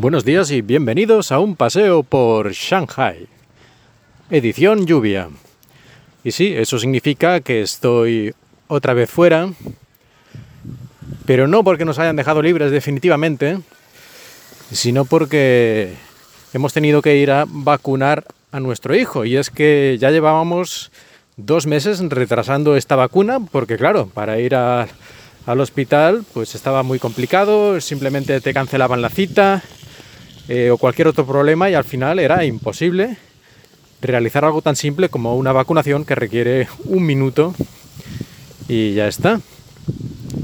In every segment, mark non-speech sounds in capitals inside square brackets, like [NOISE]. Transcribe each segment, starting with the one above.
Buenos días y bienvenidos a un paseo por Shanghai. Edición lluvia. Y sí, eso significa que estoy otra vez fuera, pero no porque nos hayan dejado libres definitivamente, sino porque hemos tenido que ir a vacunar a nuestro hijo. Y es que ya llevábamos dos meses retrasando esta vacuna, porque claro, para ir al hospital pues estaba muy complicado, simplemente te cancelaban la cita eh, o cualquier otro problema y al final era imposible realizar algo tan simple como una vacunación que requiere un minuto y ya está.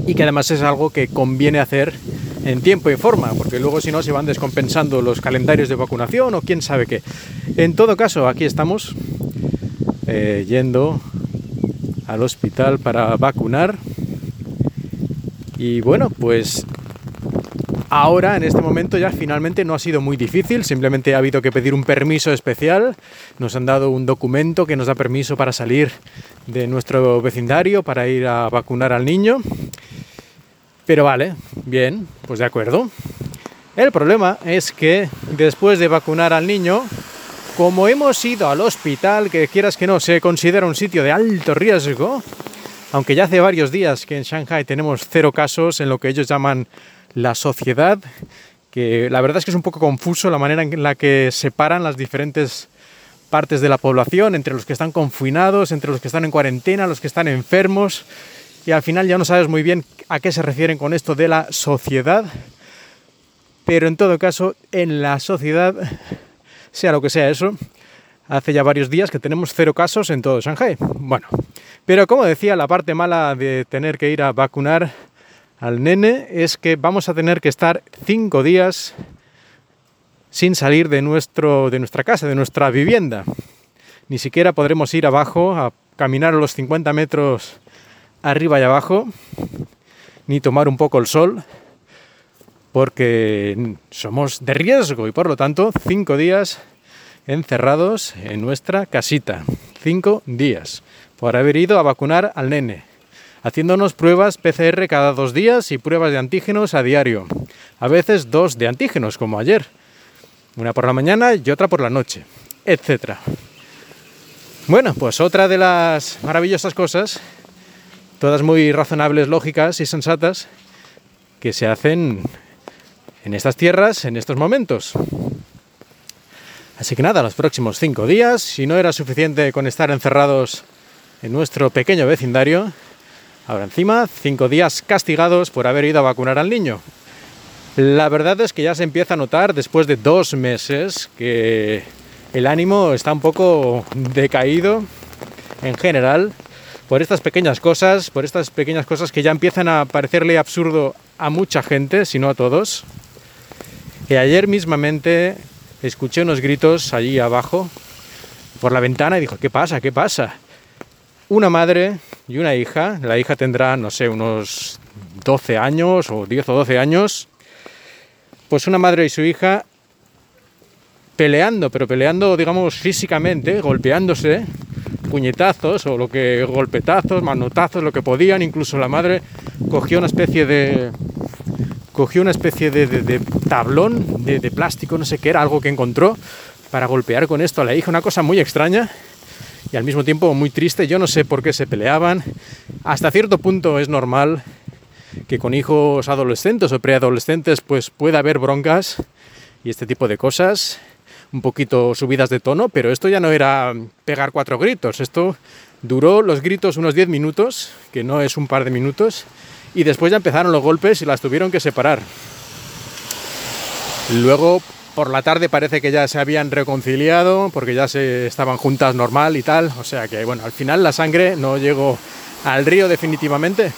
Y que además es algo que conviene hacer en tiempo y forma, porque luego si no se van descompensando los calendarios de vacunación o quién sabe qué. En todo caso, aquí estamos eh, yendo al hospital para vacunar. Y bueno, pues Ahora, en este momento, ya finalmente no ha sido muy difícil, simplemente ha habido que pedir un permiso especial. Nos han dado un documento que nos da permiso para salir de nuestro vecindario, para ir a vacunar al niño. Pero vale, bien, pues de acuerdo. El problema es que después de vacunar al niño, como hemos ido al hospital, que quieras que no, se considera un sitio de alto riesgo, aunque ya hace varios días que en Shanghai tenemos cero casos en lo que ellos llaman la sociedad, que la verdad es que es un poco confuso la manera en la que separan las diferentes partes de la población, entre los que están confinados, entre los que están en cuarentena, los que están enfermos, y al final ya no sabes muy bien a qué se refieren con esto de la sociedad, pero en todo caso, en la sociedad, sea lo que sea eso, hace ya varios días que tenemos cero casos en todo Shanghai. Bueno, pero como decía, la parte mala de tener que ir a vacunar al nene es que vamos a tener que estar cinco días sin salir de, nuestro, de nuestra casa, de nuestra vivienda. Ni siquiera podremos ir abajo a caminar los 50 metros arriba y abajo, ni tomar un poco el sol, porque somos de riesgo y por lo tanto cinco días encerrados en nuestra casita. Cinco días por haber ido a vacunar al nene haciéndonos pruebas PCR cada dos días y pruebas de antígenos a diario. A veces dos de antígenos, como ayer. Una por la mañana y otra por la noche, etc. Bueno, pues otra de las maravillosas cosas, todas muy razonables, lógicas y sensatas, que se hacen en estas tierras en estos momentos. Así que nada, los próximos cinco días, si no era suficiente con estar encerrados en nuestro pequeño vecindario, Ahora encima, cinco días castigados por haber ido a vacunar al niño. La verdad es que ya se empieza a notar después de dos meses que el ánimo está un poco decaído en general por estas pequeñas cosas, por estas pequeñas cosas que ya empiezan a parecerle absurdo a mucha gente, si no a todos. Y ayer mismamente escuché unos gritos allí abajo por la ventana y dijo, ¿qué pasa? ¿Qué pasa? Una madre y una hija. La hija tendrá, no sé, unos 12 años o 10 o 12 años. Pues una madre y su hija peleando, pero peleando, digamos, físicamente, golpeándose, puñetazos o lo que golpetazos, manotazos, lo que podían. Incluso la madre cogió una especie de cogió una especie de, de tablón de, de, plástico, no sé qué era, algo que encontró para golpear con esto a la hija, una cosa muy extraña y al mismo tiempo muy triste. Yo no sé por qué se peleaban. Hasta cierto punto es normal que con hijos adolescentes o preadolescentes pues pueda haber broncas y este tipo de cosas, un poquito subidas de tono, pero esto ya no era pegar cuatro gritos, esto duró los gritos unos 10 minutos, que no es un par de minutos, y después ya empezaron los golpes y las tuvieron que separar. Luego por la tarde parece que ya se habían reconciliado porque ya se estaban juntas normal y tal. O sea que, bueno, al final la sangre no llegó al río definitivamente.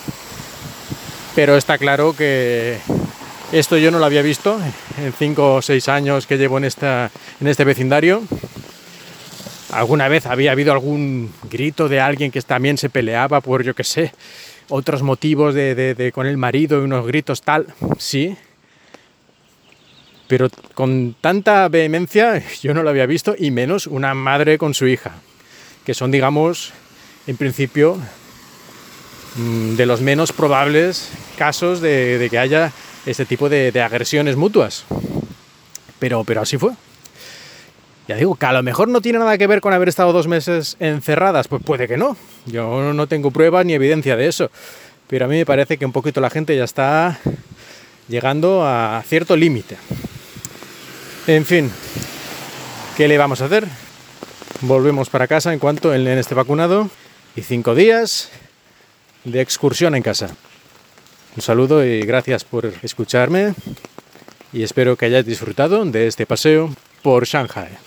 Pero está claro que esto yo no lo había visto en 5 o 6 años que llevo en, esta, en este vecindario. Alguna vez había habido algún grito de alguien que también se peleaba por, yo qué sé, otros motivos de, de con el marido y unos gritos tal. Sí, pero con tanta vehemencia [LAUGHS] yo no lo había visto, y menos una madre con su hija, que son, digamos, en principio, mm, de los menos probables casos de, que haya este tipo de, agresiones mutuas. Pero, pero así fue. Ya digo que a lo mejor no tiene nada que ver con haber estado dos meses encerradas, pues puede que no. Yo no tengo prueba ni evidencia de eso. Pero a mí me parece que un poquito la gente ya está llegando a cierto límite. En fin, ¿qué le vamos a hacer? Volvemos para casa en cuanto el nene esté vacunado y cinco días de excursión en casa. Un saludo y gracias por escucharme y espero que hayáis disfrutado de este paseo por Shanghai.